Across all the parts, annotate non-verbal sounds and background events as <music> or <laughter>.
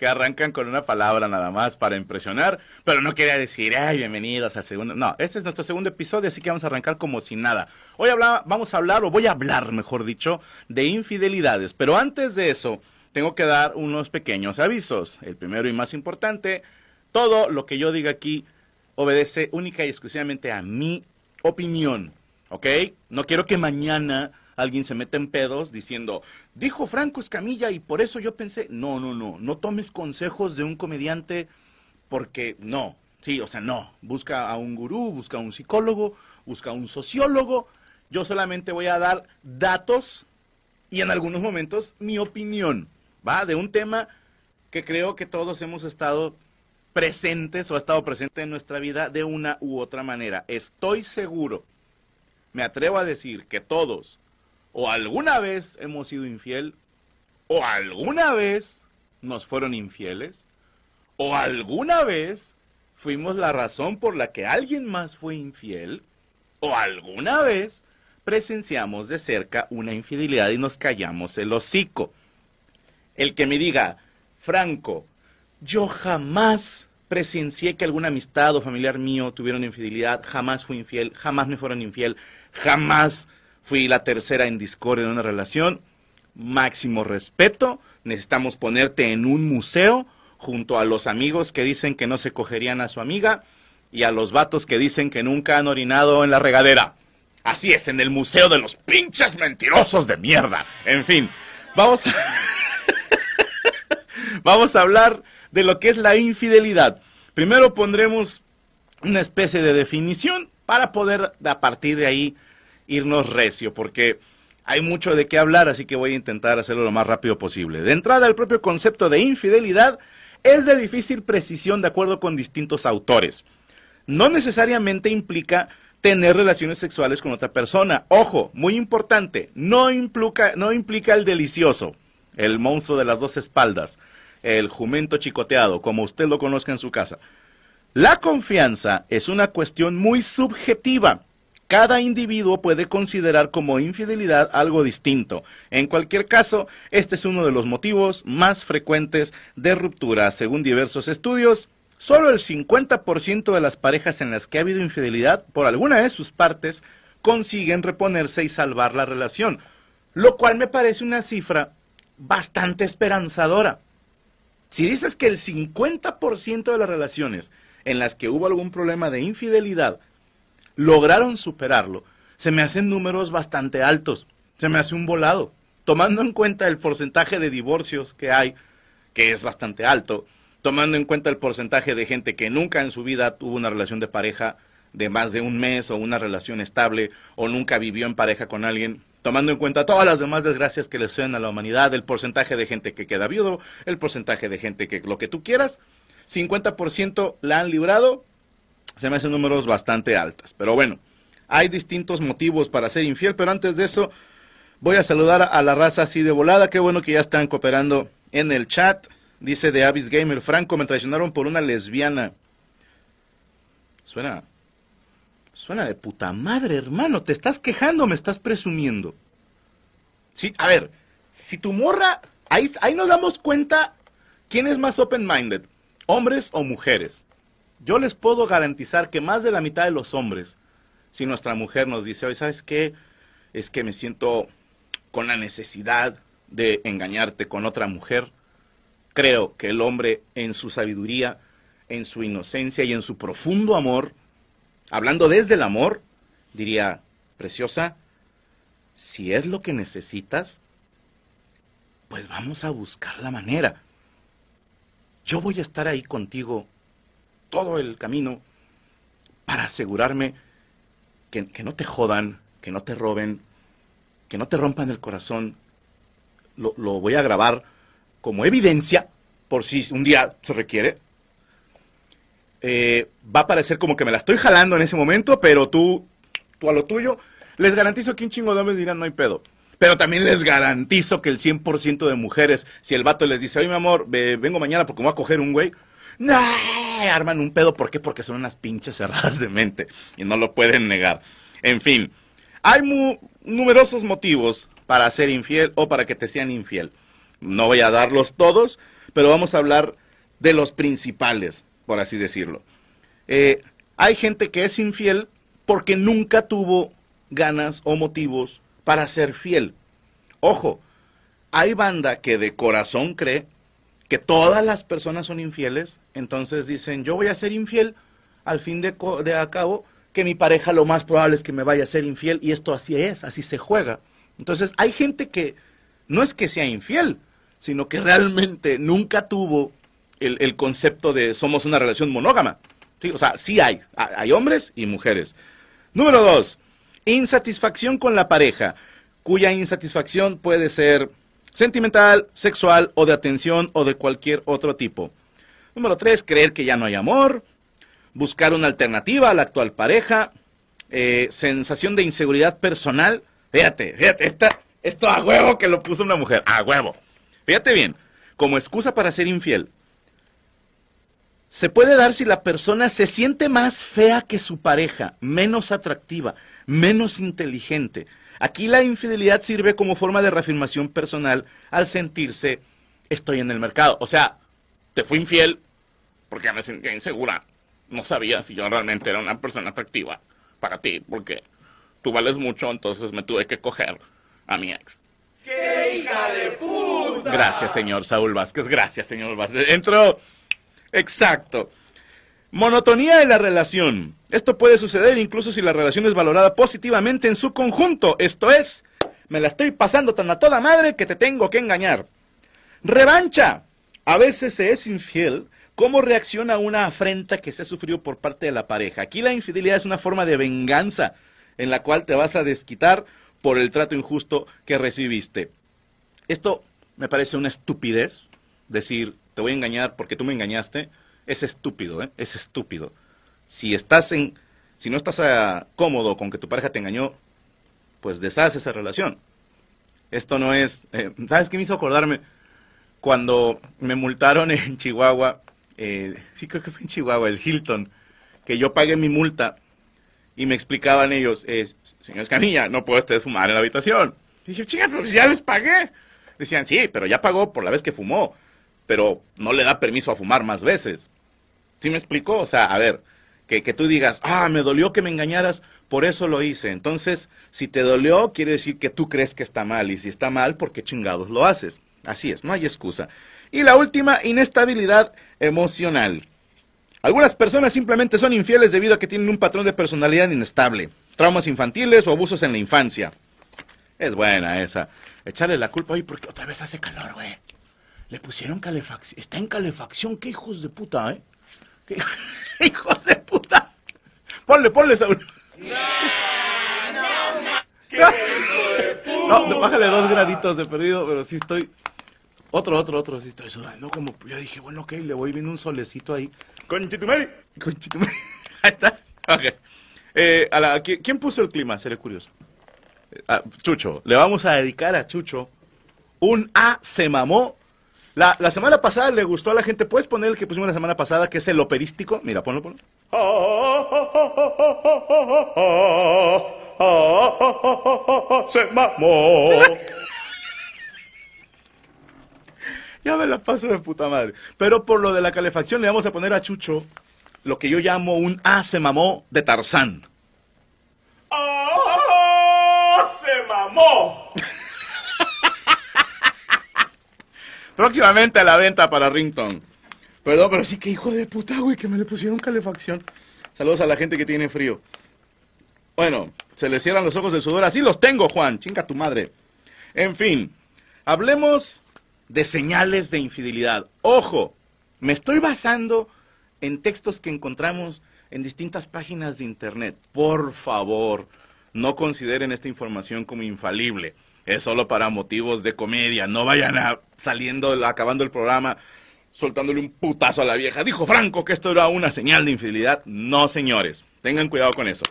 Que arrancan con una palabra nada más para impresionar, pero no quería decir, ay, bienvenidos al segundo. No, este es nuestro segundo episodio, así que vamos a arrancar como si nada. Hoy vamos a hablar, o voy a hablar, mejor dicho, de infidelidades. Pero antes de eso, tengo que dar unos pequeños avisos. El primero y más importante, todo lo que yo diga aquí obedece única y exclusivamente a mi opinión. ¿Ok? No quiero que mañana alguien se mete en pedos diciendo, dijo Franco Escamilla y por eso yo pensé, no, no, no, no tomes consejos de un comediante porque no, sí, o sea, no, busca a un gurú, busca a un psicólogo, busca a un sociólogo, yo solamente voy a dar datos y en algunos momentos mi opinión, ¿va? De un tema que creo que todos hemos estado presentes o ha estado presente en nuestra vida de una u otra manera. Estoy seguro, me atrevo a decir que todos o alguna vez hemos sido infiel, o alguna vez nos fueron infieles, o alguna vez fuimos la razón por la que alguien más fue infiel, o alguna vez presenciamos de cerca una infidelidad y nos callamos el hocico. El que me diga, Franco, yo jamás presencié que alguna amistad o familiar mío tuviera una infidelidad, jamás fui infiel, jamás me fueron infiel, jamás fui la tercera en discordia en una relación. Máximo respeto. Necesitamos ponerte en un museo junto a los amigos que dicen que no se cogerían a su amiga y a los vatos que dicen que nunca han orinado en la regadera. Así es, en el museo de los pinches mentirosos de mierda. En fin, vamos a... <laughs> vamos a hablar de lo que es la infidelidad. Primero pondremos una especie de definición para poder a partir de ahí irnos recio, porque hay mucho de qué hablar, así que voy a intentar hacerlo lo más rápido posible. De entrada, el propio concepto de infidelidad es de difícil precisión de acuerdo con distintos autores. No necesariamente implica tener relaciones sexuales con otra persona. Ojo, muy importante, no implica, no implica el delicioso, el monstruo de las dos espaldas, el jumento chicoteado, como usted lo conozca en su casa. La confianza es una cuestión muy subjetiva cada individuo puede considerar como infidelidad algo distinto. En cualquier caso, este es uno de los motivos más frecuentes de ruptura. Según diversos estudios, solo el 50% de las parejas en las que ha habido infidelidad por alguna de sus partes consiguen reponerse y salvar la relación, lo cual me parece una cifra bastante esperanzadora. Si dices que el 50% de las relaciones en las que hubo algún problema de infidelidad lograron superarlo, se me hacen números bastante altos, se me hace un volado, tomando en cuenta el porcentaje de divorcios que hay, que es bastante alto, tomando en cuenta el porcentaje de gente que nunca en su vida tuvo una relación de pareja de más de un mes o una relación estable o nunca vivió en pareja con alguien, tomando en cuenta todas las demás desgracias que le suceden a la humanidad, el porcentaje de gente que queda viudo, el porcentaje de gente que lo que tú quieras, 50% la han librado se me hacen números bastante altas. Pero bueno, hay distintos motivos para ser infiel, pero antes de eso voy a saludar a la raza así de volada. Qué bueno que ya están cooperando en el chat. Dice de Avis Gamer, Franco, me traicionaron por una lesbiana. Suena. Suena de puta madre, hermano. ¿Te estás quejando me estás presumiendo? Sí, a ver, si tu morra. Ahí, ahí nos damos cuenta quién es más open-minded, hombres o mujeres. Yo les puedo garantizar que más de la mitad de los hombres, si nuestra mujer nos dice, oye, ¿sabes qué? Es que me siento con la necesidad de engañarte con otra mujer. Creo que el hombre en su sabiduría, en su inocencia y en su profundo amor, hablando desde el amor, diría, preciosa, si es lo que necesitas, pues vamos a buscar la manera. Yo voy a estar ahí contigo todo el camino para asegurarme que, que no te jodan, que no te roben, que no te rompan el corazón. Lo, lo voy a grabar como evidencia, por si un día se requiere. Eh, va a parecer como que me la estoy jalando en ese momento, pero tú, tú a lo tuyo. Les garantizo que un chingo de hombres dirán no hay pedo. Pero también les garantizo que el 100% de mujeres, si el vato les dice, oye mi amor, ve- vengo mañana porque me voy a coger un güey, no, arman un pedo. ¿Por qué? Porque son unas pinches cerradas de mente y no lo pueden negar. En fin, hay mu- numerosos motivos para ser infiel o para que te sean infiel. No voy a darlos todos, pero vamos a hablar de los principales, por así decirlo. Eh, hay gente que es infiel porque nunca tuvo ganas o motivos para ser fiel. Ojo, hay banda que de corazón cree que todas las personas son infieles, entonces dicen, yo voy a ser infiel, al fin de, de a cabo, que mi pareja lo más probable es que me vaya a ser infiel, y esto así es, así se juega. Entonces hay gente que no es que sea infiel, sino que realmente nunca tuvo el, el concepto de somos una relación monógama. ¿sí? O sea, sí hay, ha- hay hombres y mujeres. Número dos, insatisfacción con la pareja, cuya insatisfacción puede ser sentimental, sexual o de atención o de cualquier otro tipo. Número tres, creer que ya no hay amor, buscar una alternativa a la actual pareja, eh, sensación de inseguridad personal. Fíjate, fíjate, esta, esto a huevo que lo puso una mujer, a huevo. Fíjate bien, como excusa para ser infiel, se puede dar si la persona se siente más fea que su pareja, menos atractiva, menos inteligente. Aquí la infidelidad sirve como forma de reafirmación personal al sentirse estoy en el mercado. O sea, te fui infiel porque me sentía insegura. No sabía si yo realmente era una persona atractiva para ti, porque tú vales mucho, entonces me tuve que coger a mi ex. ¡Qué hija de puta! Gracias, señor Saúl Vázquez. Gracias, señor Vázquez. Entró. Exacto. Monotonía de la relación. Esto puede suceder incluso si la relación es valorada positivamente en su conjunto. Esto es, me la estoy pasando tan a toda madre que te tengo que engañar. Revancha. A veces se es infiel. ¿Cómo reacciona una afrenta que se ha sufrido por parte de la pareja? Aquí la infidelidad es una forma de venganza en la cual te vas a desquitar por el trato injusto que recibiste. Esto me parece una estupidez. Decir, te voy a engañar porque tú me engañaste. Es estúpido, ¿eh? Es estúpido. Si estás en, si no estás ah, cómodo con que tu pareja te engañó, pues deshaz esa relación. Esto no es, eh, ¿sabes qué me hizo acordarme? Cuando me multaron <laughs> en Chihuahua, eh, sí creo que fue en Chihuahua, el Hilton, que yo pagué mi multa y me explicaban ellos, eh, señor Escamilla, no puede usted fumar en la habitación. Y dije, chinga, pero si ya les pagué. Decían, sí, pero ya pagó por la vez que fumó, pero no le da permiso a fumar más veces. ¿Sí me explicó? O sea, a ver, que, que tú digas, ah, me dolió que me engañaras, por eso lo hice. Entonces, si te dolió, quiere decir que tú crees que está mal, y si está mal, ¿por qué chingados lo haces? Así es, no hay excusa. Y la última, inestabilidad emocional. Algunas personas simplemente son infieles debido a que tienen un patrón de personalidad inestable, traumas infantiles o abusos en la infancia. Es buena esa. Echarle la culpa, oye, porque otra vez hace calor, güey. Le pusieron calefacción. Está en calefacción, qué hijos de puta, ¿eh? ¿Qué <laughs> hijos de puta? Ponle, ponle, Saúl. No, no, bájale dos graditos de perdido, pero sí estoy. Otro, otro, otro, sí estoy sudando. Como yo dije, bueno, ok, le voy viendo un solecito ahí. Conchitumari. Conchitumari. <laughs> Ahí está. Ok. Eh, a la- ¿qui- ¿Quién puso el clima? Seré curioso. Eh, a Chucho. Le vamos a dedicar a Chucho un A se mamó. La, la semana pasada le gustó a la gente. ¿Puedes poner el que pusimos la semana pasada, que es el operístico? Mira, ponlo, ponlo. <laughs> Se mamó. <laughs> ya me la paso de puta madre. Pero por lo de la calefacción le vamos a poner a Chucho lo que yo llamo un A se mamó de Tarzán. ¡Ah, se mamó! <laughs> Próximamente a la venta para Rington. Perdón, pero sí que hijo de puta, güey, que me le pusieron calefacción. Saludos a la gente que tiene frío. Bueno, se le cierran los ojos del sudor. Así los tengo, Juan. Chinga tu madre. En fin, hablemos de señales de infidelidad. Ojo, me estoy basando en textos que encontramos en distintas páginas de internet. Por favor, no consideren esta información como infalible. Es solo para motivos de comedia. No vayan a saliendo, acabando el programa, soltándole un putazo a la vieja. Dijo Franco que esto era una señal de infidelidad. No, señores. Tengan cuidado con eso.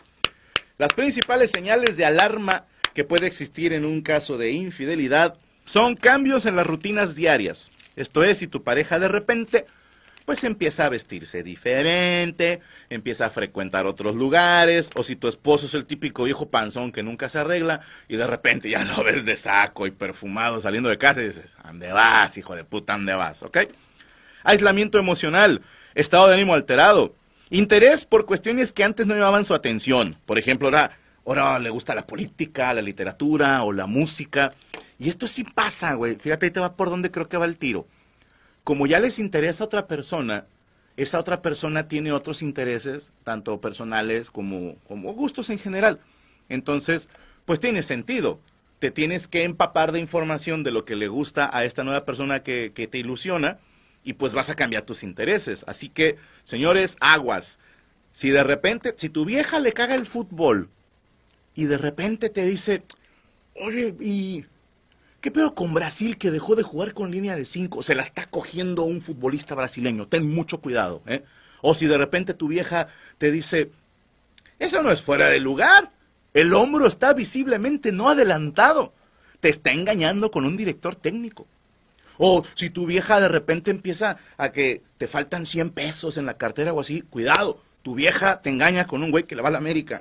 Las principales señales de alarma que puede existir en un caso de infidelidad son cambios en las rutinas diarias. Esto es, si tu pareja de repente pues empieza a vestirse diferente, empieza a frecuentar otros lugares, o si tu esposo es el típico viejo panzón que nunca se arregla y de repente ya lo ves de saco y perfumado saliendo de casa y dices, ¿dónde vas, hijo de puta, dónde vas? ¿Ok? Aislamiento emocional, estado de ánimo alterado, interés por cuestiones que antes no llevaban su atención. Por ejemplo, ahora, ahora le gusta la política, la literatura o la música. Y esto sí pasa, güey. Fíjate, ahí te va por donde creo que va el tiro como ya les interesa a otra persona, esa otra persona tiene otros intereses, tanto personales como, como gustos en general. Entonces, pues tiene sentido. Te tienes que empapar de información de lo que le gusta a esta nueva persona que, que te ilusiona y pues vas a cambiar tus intereses. Así que, señores, aguas. Si de repente, si tu vieja le caga el fútbol y de repente te dice, oye, y ¿Qué pedo con Brasil que dejó de jugar con línea de 5? Se la está cogiendo un futbolista brasileño. Ten mucho cuidado. ¿eh? O si de repente tu vieja te dice, eso no es fuera de lugar. El hombro está visiblemente no adelantado. Te está engañando con un director técnico. O si tu vieja de repente empieza a que te faltan 100 pesos en la cartera o así, cuidado. Tu vieja te engaña con un güey que le va a la América.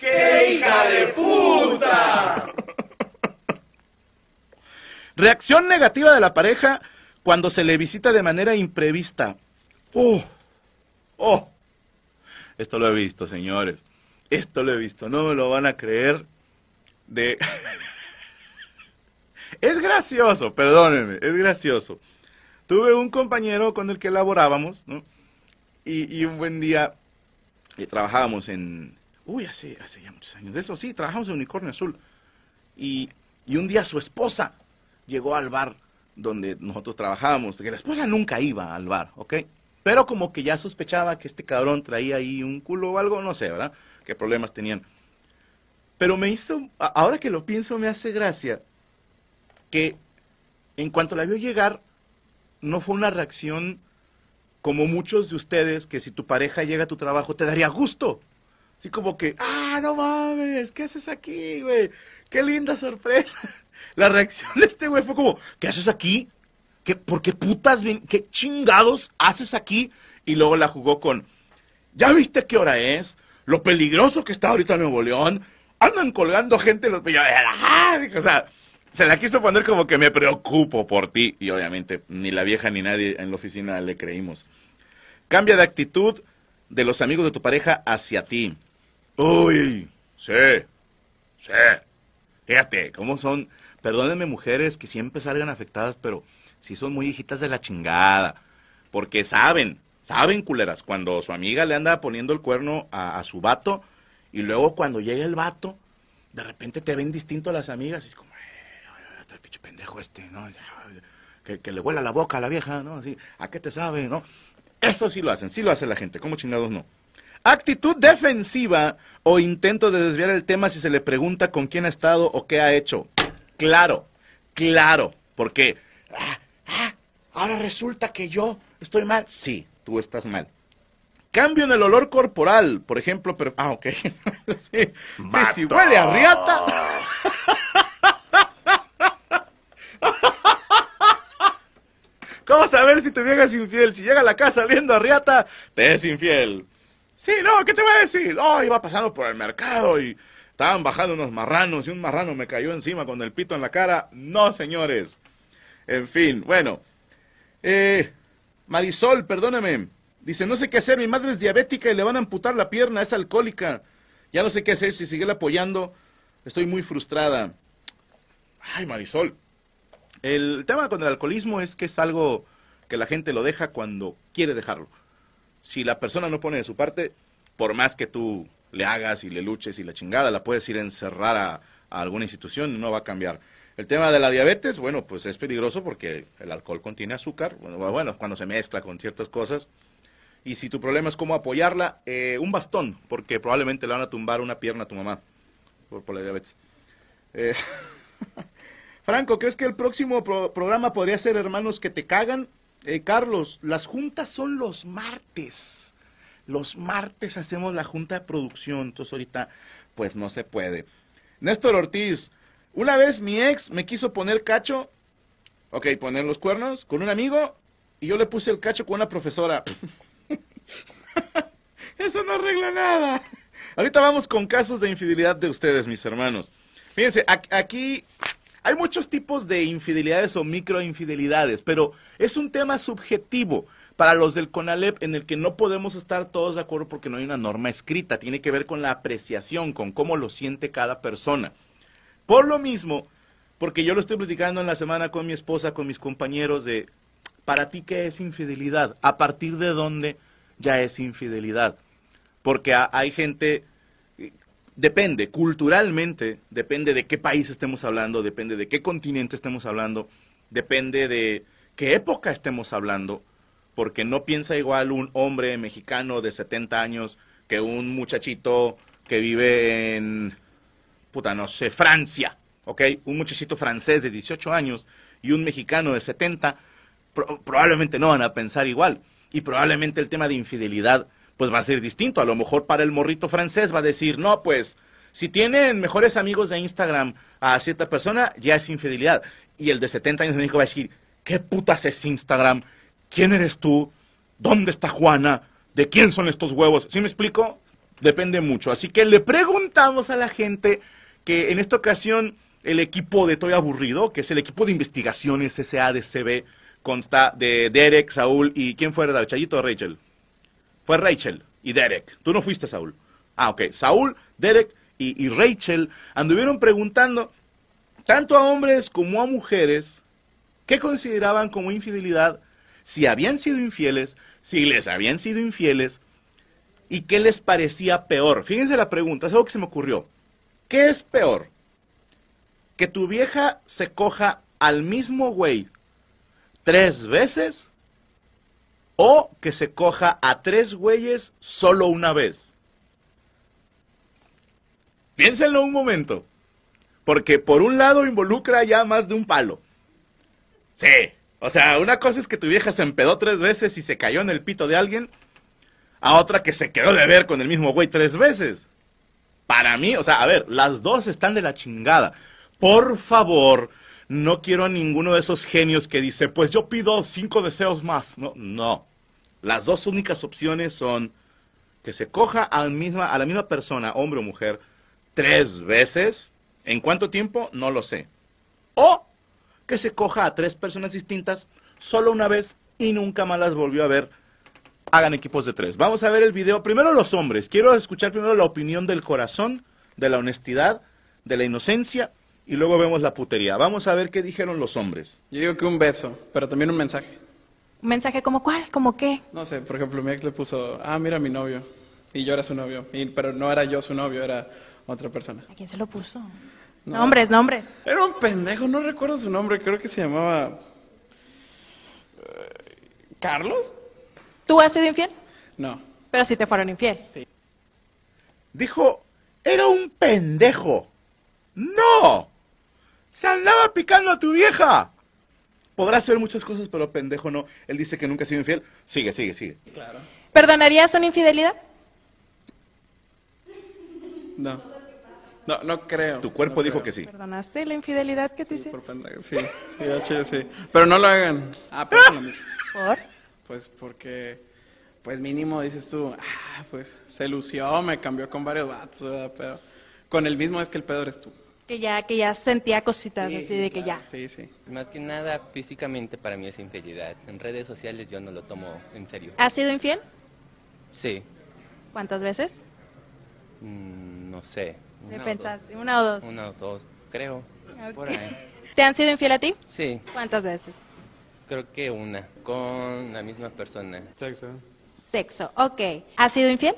¡Qué hija de puta! <laughs> Reacción negativa de la pareja cuando se le visita de manera imprevista. ¡Oh! ¡Oh! Esto lo he visto, señores. Esto lo he visto. No me lo van a creer. De. <laughs> es gracioso, perdónenme, es gracioso. Tuve un compañero con el que elaborábamos, ¿no? Y, un buen día eh, trabajábamos en. Uy, hace, hace ya muchos años de eso, sí, trabajamos en Unicornio Azul. Y, y un día su esposa llegó al bar donde nosotros trabajábamos, que la esposa nunca iba al bar, ¿ok? Pero como que ya sospechaba que este cabrón traía ahí un culo o algo, no sé, ¿verdad? Qué problemas tenían. Pero me hizo, ahora que lo pienso, me hace gracia que en cuanto la vio llegar, no fue una reacción como muchos de ustedes, que si tu pareja llega a tu trabajo te daría gusto. Así como que, ah, no mames, ¿qué haces aquí, güey? Qué linda sorpresa. La reacción de este güey fue como, ¿qué haces aquí? ¿Qué, ¿Por qué putas, qué chingados haces aquí? Y luego la jugó con, ¿ya viste qué hora es? Lo peligroso que está ahorita Nuevo León. Andan colgando gente los... O sea, se la quiso poner como que me preocupo por ti. Y obviamente ni la vieja ni nadie en la oficina le creímos. Cambia de actitud de los amigos de tu pareja hacia ti. Uy, sí, sí. Fíjate, cómo son Perdónenme mujeres que siempre salgan afectadas, pero sí son muy hijitas de la chingada. Porque saben, saben culeras, cuando su amiga le anda poniendo el cuerno a, su vato y luego cuando llega el vato, de repente te ven distinto a las amigas y es como, eh, el pinche pendejo este, ¿no? Que, le huela la boca a la vieja, ¿no? Así, ¿a qué te sabe, no? Eso sí lo hacen, sí lo hace la gente, ¿cómo chingados no? Actitud defensiva o intento de desviar el tema si se le pregunta con quién ha estado o qué ha hecho. Claro, claro, porque ah, ah, ahora resulta que yo estoy mal. Sí, tú estás mal. Cambio en el olor corporal, por ejemplo, pero... Ah, ok. <laughs> sí, si huele a riata... <laughs> ¿Cómo saber si tu vieja es infiel? Si llega a la casa oliendo a riata, te es infiel. Sí, no, ¿qué te voy a decir? Oh, iba pasando por el mercado y estaban bajando unos marranos y un marrano me cayó encima con el pito en la cara. No, señores. En fin, bueno. Eh, Marisol, perdóname. Dice, no sé qué hacer, mi madre es diabética y le van a amputar la pierna, es alcohólica. Ya no sé qué hacer, si seguirla apoyando, estoy muy frustrada. Ay, Marisol. El tema con el alcoholismo es que es algo que la gente lo deja cuando quiere dejarlo. Si la persona no pone de su parte, por más que tú le hagas y le luches y la chingada, la puedes ir a encerrar a, alguna institución y no va a cambiar. El tema de la diabetes, bueno, pues es peligroso porque el alcohol contiene azúcar, bueno, bueno cuando se mezcla con ciertas cosas. Y si tu problema es cómo apoyarla, eh, un bastón, porque probablemente le van a tumbar una pierna a tu mamá por, por la diabetes. Eh, <laughs> Franco, ¿crees que el próximo pro- programa podría ser Hermanos que te cagan? Eh, Carlos, las juntas son los martes. Los martes hacemos la junta de producción, entonces ahorita pues no se puede. Néstor Ortiz, una vez mi ex me quiso poner cacho, ok, poner los cuernos con un amigo y yo le puse el cacho con una profesora. <laughs> Eso no arregla nada. Ahorita vamos con casos de infidelidad de ustedes, mis hermanos. Fíjense, aquí hay muchos tipos de infidelidades o microinfidelidades, pero es un tema subjetivo para los del CONALEP en el que no podemos estar todos de acuerdo porque no hay una norma escrita. Tiene que ver con la apreciación, con cómo lo siente cada persona. Por lo mismo, porque yo lo estoy platicando en la semana con mi esposa, con mis compañeros de, para ti, ¿qué es infidelidad? ¿A partir de dónde ya es infidelidad? Porque ha- hay gente, eh, depende, culturalmente, depende de qué país estemos hablando, depende de qué continente estemos hablando, depende de qué época estemos hablando, porque no piensa igual un hombre mexicano de 70 años que un muchachito que vive en, puta, no sé, Francia, ¿ok? Un muchachito francés de 18 años y un mexicano de 70, pro- probablemente no van a pensar igual. Y probablemente el tema de infidelidad, pues va a ser distinto. A lo mejor para el morrito francés va a decir, no, pues, si tienen mejores amigos de Instagram a cierta persona, ya es infidelidad. Y el de 70 años de México va a decir, ¿qué putas es Instagram? ¿Quién eres tú? ¿Dónde está Juana? ¿De quién son estos huevos? ¿Sí me explico? Depende mucho. Así que le preguntamos a la gente que en esta ocasión el equipo de Toy Aburrido, que es el equipo de investigaciones SADCB, consta de Derek, Saúl y ¿quién fue el Chayito Rachel? Fue Rachel y Derek. Tú no fuiste Saúl. Ah, ok. Saúl, Derek y, y Rachel anduvieron preguntando tanto a hombres como a mujeres qué consideraban como infidelidad, si habían sido infieles, si les habían sido infieles y qué les parecía peor. Fíjense la pregunta, es algo que se me ocurrió. ¿Qué es peor? ¿Que tu vieja se coja al mismo güey tres veces o que se coja a tres güeyes solo una vez? Piénsenlo un momento, porque por un lado involucra ya más de un palo. Sí, o sea, una cosa es que tu vieja se empedó tres veces y se cayó en el pito de alguien, a otra que se quedó de ver con el mismo güey tres veces. Para mí, o sea, a ver, las dos están de la chingada. Por favor, no quiero a ninguno de esos genios que dice, pues yo pido cinco deseos más. No, no. Las dos únicas opciones son que se coja a misma, a la misma persona, hombre o mujer, tres veces. ¿En cuánto tiempo? No lo sé. O que se coja a tres personas distintas solo una vez y nunca más las volvió a ver. Hagan equipos de tres. Vamos a ver el video. Primero los hombres. Quiero escuchar primero la opinión del corazón, de la honestidad, de la inocencia y luego vemos la putería. Vamos a ver qué dijeron los hombres. Yo digo que un beso, pero también un mensaje. ¿Un mensaje como cuál? ¿Como qué? No sé, por ejemplo, mi ex le puso, ah, mira mi novio. Y yo era su novio. Y- pero no era yo su novio, era otra persona. ¿A quién se lo puso? No. Nombres, nombres. Era un pendejo, no recuerdo su nombre, creo que se llamaba... eh, ¿Carlos? ¿Tú has sido infiel? No. Pero si te fueron infiel. Dijo, era un pendejo. No. Se andaba picando a tu vieja. Podrá hacer muchas cosas, pero pendejo no. Él dice que nunca ha sido infiel. Sigue, sigue, sigue. Claro. ¿Perdonarías una infidelidad? No. No, no creo. Tu cuerpo No dijo creo. que sí. ¿Perdonaste la infidelidad que te hice? Sí. Sí, hecho, sí. Pero no lo hagan. Ah, pero es lo mismo. ¿Por? Pues porque pues mínimo dices tú, ah, pues se lució, me cambió con varios vatos, ¿verdad? pero con el mismo es que el pedo eres tú. Que ya, que ya sentía cositas Sí, así de que ya. Sí, sí. Más que nada, físicamente para mí es infidelidad. En redes sociales yo no lo tomo en serio. ¿Has sido infiel? Sí, ¿Cuántas veces? mm, no sé. ¿Qué una o pensaste? ¿Una o dos? Una o dos, creo. Por Ok. ahí. <laughs> ¿Te han sido infiel a ti? Sí, ¿Cuántas veces? creo que una, con la misma persona. Sexo. Sexo, ok. ¿Has sido infiel?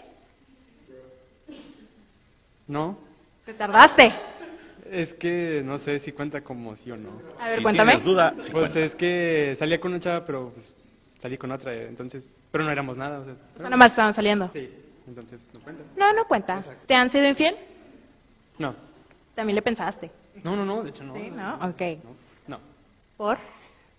No. ¿Te tardaste? Es que no sé si cuenta como sí o no. A ver, si cuéntame. tienes duda, sí Pues cuenta. es que salía con una chava, pero pues, salí con otra, entonces, pero no éramos nada. O sea, O sea, pero- nomás estaban saliendo. Sí, entonces no cuenta. No, no cuenta. ¿Te han sido infiel? No. También le pensaste. No, no, no, de hecho no. ¿Sí? ¿No? Ok. No. no. ¿Por?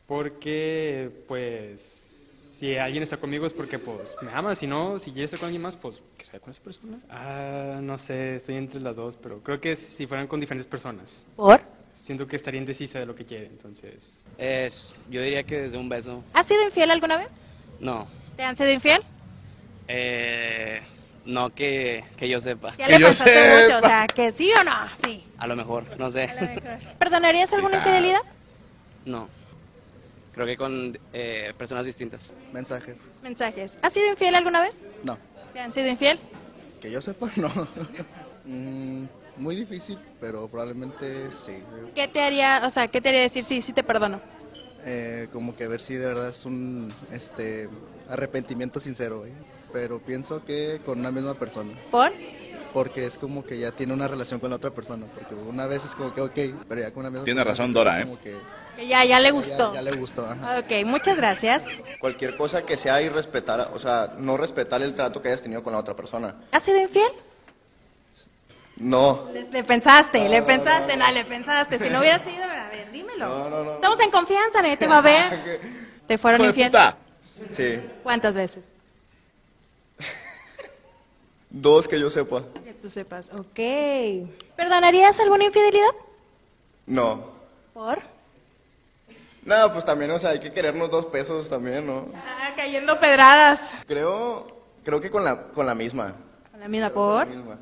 Porque, pues, si alguien está conmigo es porque, pues, me ama. Si no, si quiere estar con alguien más, pues, que sea con esa persona. Ah, no sé, estoy entre las dos, pero creo que si fueran con diferentes personas. ¿Por? Siento que estaría indecisa de lo que quiere, entonces... Es, yo diría que desde un beso. ¿Has sido infiel alguna vez? No. ¿Te han sido infiel? Eh, no que, que yo sepa. Ya Que le yo pensaste sepa. mucho, o sea, que sí o no, sí. A lo mejor, no sé. ¿Perdonarías alguna Quizás. infidelidad? No. Creo que con eh, personas distintas. Mensajes. Mensajes. ¿Has sido infiel alguna vez? No. ¿Te han sido infiel? Que yo sepa, no. <laughs> Mm, muy difícil, pero probablemente sí. ¿Qué te haría, o sea, qué te haría decir sí, sí te perdono? Eh, como que ver si de verdad es un este arrepentimiento sincero, ¿eh? Pero pienso que con una misma persona, ¿Por? porque es como que ya tiene una relación con la otra persona, porque una vez es como que ok, pero ya con una misma Tiene persona razón Dora, ¿eh? como que Que ya, ya le gustó. Ya, le gustó, ajá. Ok, muchas gracias. Cualquier cosa que sea irrespetar, o sea, no respetar el trato que hayas tenido con la otra persona. ¿Has sido infiel? No. Le, le pensaste, le pensaste, no, le pensaste. Si no hubiera sido, a ver, dímelo. No, no, no. Estamos en confianza, nadie te va a ver. <laughs> ¿Te fueron infiel? puta. Sí. ¿Cuántas veces? Dos que yo sepa. Que tú sepas. Ok. ¿Perdonarías alguna infidelidad? No. ¿Por? No, pues también, o sea, hay que querernos dos pesos también, ¿no? Ah, cayendo pedradas. Creo, creo que con la, con la misma. Con la misma, ¿por? misma.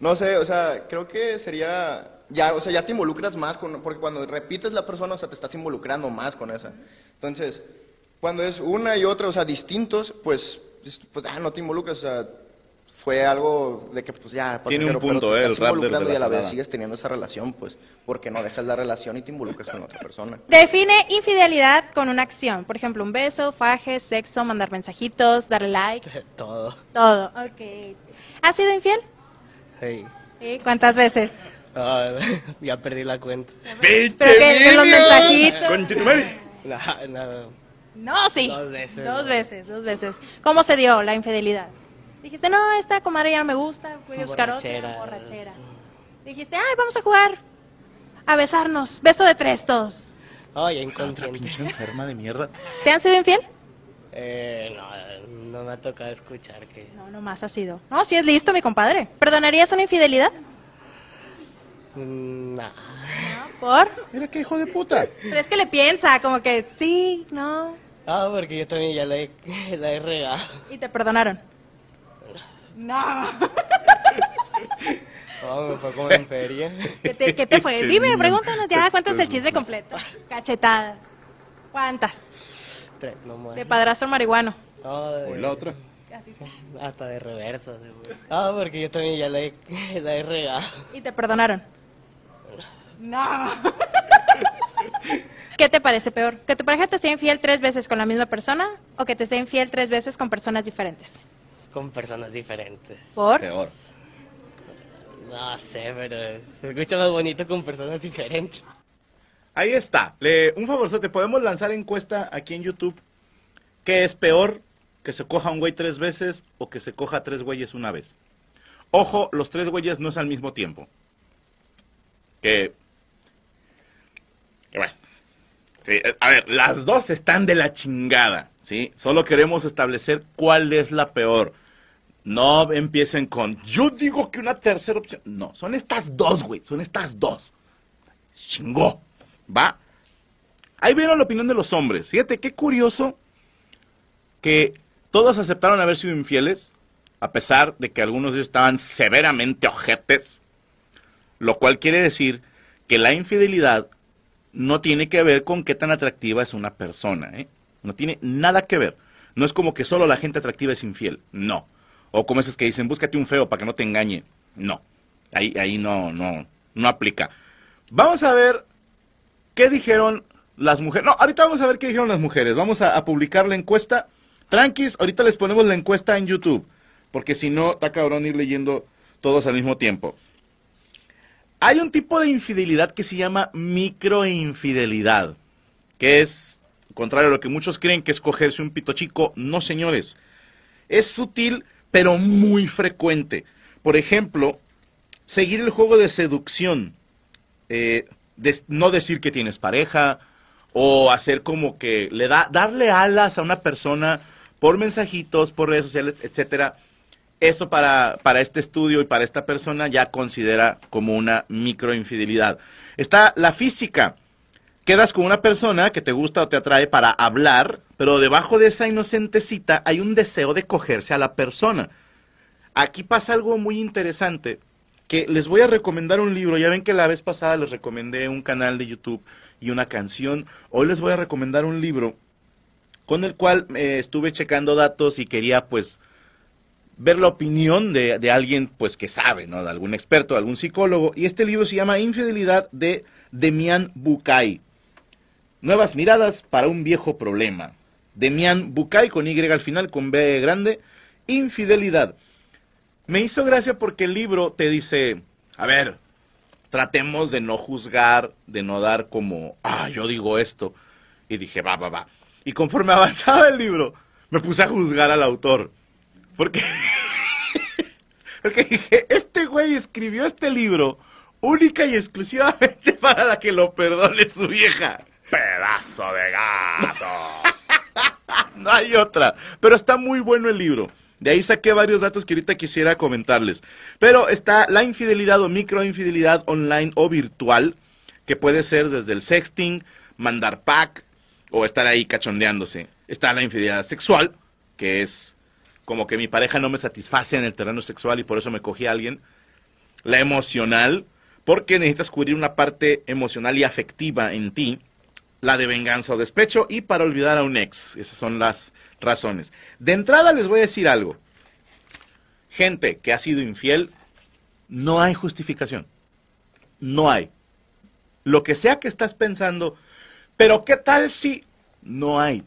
No sé, o sea, creo que sería, ya, o sea, ya te involucras más con, porque cuando repites la persona, o sea, te estás involucrando más con esa. Entonces, cuando es una y otra, o sea, distintos, pues, es- pues, ah, no te involucras, o sea, fue algo de que, pues, ya, Tiene un pasajero, pero punto, te eh, el estás de involucrando la y a la vez sigues teniendo esa relación, pues, porque no dejas la relación y te involucras con otra persona. Define infidelidad con una acción. Por ejemplo, un beso, faje, sexo, mandar mensajitos, darle like. <laughs> Todo. Todo. Ok. ¿Has sido infiel? Hey. Sí. ¿Cuántas veces? Ah, <laughs> ya perdí la cuenta. ¡Pinche los mensajitos. Nah, nah. No, sí. Dos veces, Dos ¿no? veces, dos veces. ¿Cómo se dio la infidelidad? Dijiste, no, esta comadre ya no me gusta, voy a buscar otra. Borrachera. Dijiste, ay, vamos a jugar. A besarnos. Beso de tres todos. Ay, inconsciente. pinche enferma de mierda. <laughs> ¿Te han sido infiel? Eh, no, no me ha tocado escuchar que... No, nomás ha sido. No, sí es listo, mi compadre. ¿Perdonarías una infidelidad? Mm, Nah. ¿Por? Mira qué hijo de puta. Pero es que le piensa, como que sí, no. Ah, porque yo también ya la he, <laughs> la he regado. Y te perdonaron. No. <laughs> Oh, me fue como en feria. ¿Qué te, qué te fue? Dime, pregúntanos ya, cuéntanos el chisme completo. Cachetadas. ¿Cuántas? Tres, no más. De padrastro marihuano. No, de- O la otra. Hasta de reversa. seguro. Ah, porque yo también ya la he, <laughs> la he regado. Y te perdonaron. No. <laughs> ¿Qué te parece peor? ¿Que tu pareja te sea infiel tres veces con la misma persona o que te sea infiel tres veces con personas diferentes? Con personas diferentes. ¿Por? Peor. No sé, pero se escucha más bonito con personas diferentes. Ahí está. Le, un favorzote, podemos lanzar encuesta aquí en YouTube. ¿Qué es peor? ¿Que se coja un güey tres veces o que se coja tres güeyes una vez? Ojo, los tres güeyes no es al mismo tiempo. Que. que bueno. Sí, a ver, las dos están de la chingada, ¿sí? Solo queremos establecer cuál es la peor. No empiecen con, yo digo que una tercera opción. No, son estas dos, güey, son estas dos. Chingó, ¿va? Ahí vieron la opinión de los hombres. Fíjate, qué curioso que todos aceptaron haber sido infieles, a pesar de que algunos de ellos estaban severamente ojetes, lo cual quiere decir que la infidelidad no tiene que ver con qué tan atractiva es una persona, ¿eh? No tiene nada que ver. No es como que solo la gente atractiva es infiel, no. O como esos que dicen, búscate un feo para que no te engañe. No, ahí, ahí no, no, no aplica. Vamos a ver qué dijeron las mujeres. No, ahorita vamos a ver qué dijeron las mujeres. Vamos a, a publicar la encuesta. Tranquis, ahorita les ponemos la encuesta en YouTube. Porque si no, está cabrón ir leyendo todos al mismo tiempo. Hay un tipo de infidelidad que se llama microinfidelidad, que es, contrario a lo que muchos creen que es cogerse un pito chico, no señores. Es sutil, pero muy frecuente. Por ejemplo, seguir el juego de seducción, eh, no decir que tienes pareja, o hacer como que le da, darle alas a una persona por mensajitos, por redes sociales, etcétera eso para, para este estudio y para esta persona ya considera como una microinfidelidad. Está la física. Quedas con una persona que te gusta o te atrae para hablar, pero debajo de esa inocente cita hay un deseo de cogerse a la persona. Aquí pasa algo muy interesante, que les voy a recomendar un libro. Ya ven que la vez pasada les recomendé un canal de YouTube y una canción. Hoy les voy a recomendar un libro con el cual eh, estuve checando datos y quería pues ver la opinión de, de, alguien pues que sabe, ¿no? De algún experto, de algún psicólogo. Y este libro se llama Infidelidad de Demian Bucay. Nuevas miradas para un viejo problema. Demian Bucay con Y al final, con B grande. Infidelidad. Me hizo gracia porque el libro te dice, a ver, tratemos de no juzgar, de no dar como, ah, yo digo esto. Y dije, va, va, va. Y conforme <laughs> avanzaba el libro, me puse a juzgar al autor. Porque, <laughs> porque dije, este güey escribió este libro única y exclusivamente <laughs> para la que lo perdone su vieja. Pedazo de gato. <laughs> no hay otra. Pero está muy bueno el libro. De ahí saqué varios datos que ahorita quisiera comentarles. Pero está la infidelidad o microinfidelidad online o virtual, que puede ser desde el sexting, mandar pack o estar ahí cachondeándose. Está la infidelidad sexual, que es como que mi pareja no me satisface en el terreno sexual y por eso me cogí a alguien. La emocional, porque necesitas cubrir una parte emocional y afectiva en ti. La de venganza o despecho y para olvidar a un ex. Esas son las razones. De entrada les voy a decir algo. Gente que ha sido infiel, no hay justificación. No hay. Lo que sea que estás pensando, pero ¿qué tal si no hay?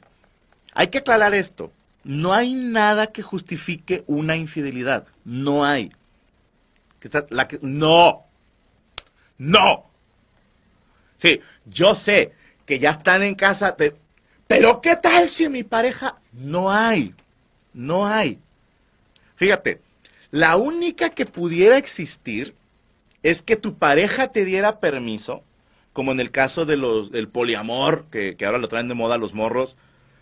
Hay que aclarar esto. No hay nada que justifique una infidelidad. No hay. La que, no. No. Sí, yo sé que ya están en casa, pero ¿qué tal si mi pareja no hay? No hay. Fíjate, la única que pudiera existir es que tu pareja te diera permiso, como en el caso de los, del poliamor, que, que ahora lo traen de moda los morros,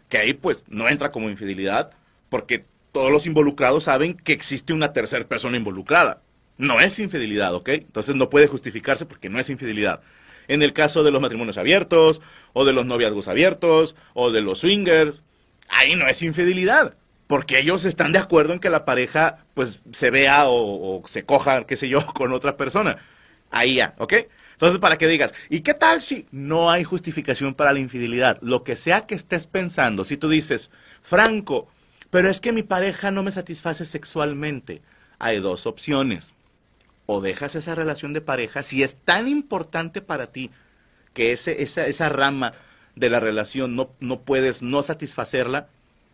que ahí pues no entra como infidelidad, porque todos los involucrados saben que existe una tercera persona involucrada. No es infidelidad, ¿ok? Entonces no puede justificarse porque no es infidelidad. En el caso de los matrimonios abiertos, o de los noviazgos abiertos, o de los swingers, ahí no es infidelidad. Porque ellos están de acuerdo en que la pareja, pues, se vea o, o se coja, qué sé yo, <laughs> con otra persona. Ahí ya, ¿ok? Entonces, para que digas, ¿y qué tal si no hay justificación para la infidelidad? Lo que sea que estés pensando, si tú dices, Franco, pero es que mi pareja no me satisface sexualmente, hay dos opciones. O dejas esa relación de pareja, si es tan importante para ti que ese, esa, esa rama de la relación no, no puedes no satisfacerla,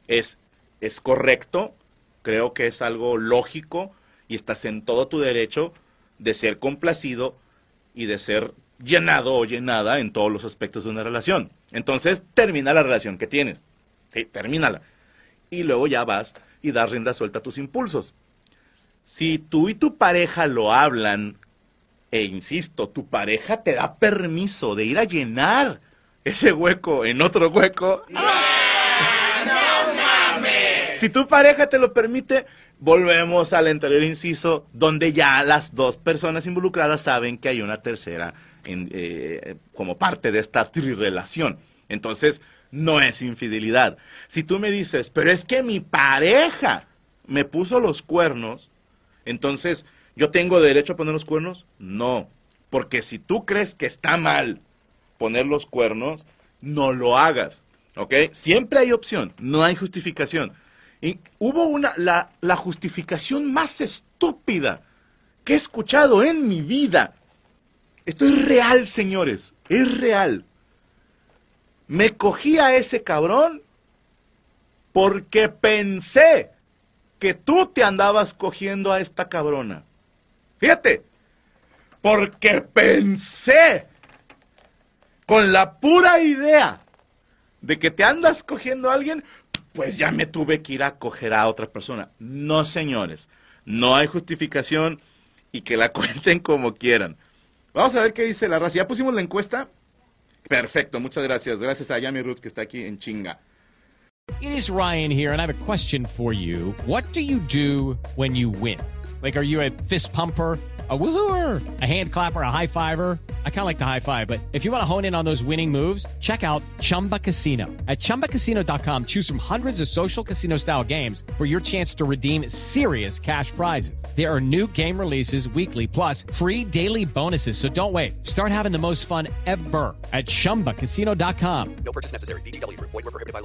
es, es correcto, creo que es algo lógico y estás en todo tu derecho de ser complacido y de ser llenado o llenada en todos los aspectos de una relación. Entonces, termina la relación que tienes. Sí, termínala. Y luego ya vas y das rienda suelta a tus impulsos. Si tú y tu pareja lo hablan, e insisto, tu pareja te da permiso de ir a llenar ese hueco en otro hueco. Si tu pareja te lo permite, volvemos al anterior inciso, donde ya las dos personas involucradas saben que hay una tercera eh, como parte de esta trirrelación. Entonces, no es infidelidad. Si tú me dices, pero es que mi pareja me puso los cuernos, entonces, ¿yo tengo derecho a poner los cuernos? No, porque si tú crees que está mal poner los cuernos, no lo hagas, ¿ok? Siempre hay opción, no hay justificación. Y hubo una, la, la justificación más estúpida que he escuchado en mi vida. Esto es real, señores, es real. Me cogí a ese cabrón porque pensé que tú te andabas cogiendo a esta cabrona. Fíjate, porque pensé con la pura idea de que te andas cogiendo a alguien, pues ya me tuve que ir a coger a otra persona. No, señores, no hay justificación y que la <laughs> cuenten como quieran. Vamos a ver qué dice la raza. ¿Ya pusimos la encuesta? Perfecto, muchas gracias. Gracias a Yami Ruth que está aquí en chinga. It is Ryan here, and I have a question for you. What do you do when you win? Like, are you a fist pumper? a woohooer, a hand clapper, a high fiver. I kind of like the high five, but if you want to hone in on those winning moves, check out Chumba Casino. At ChumbaCasino.com, choose from hundreds of social casino style games for your chance to redeem serious cash prizes. There are new game releases weekly, plus free daily bonuses. So don't wait. Start having the most fun ever at ChumbaCasino.com. No purchase necessary. BGW. Void were prohibited by law.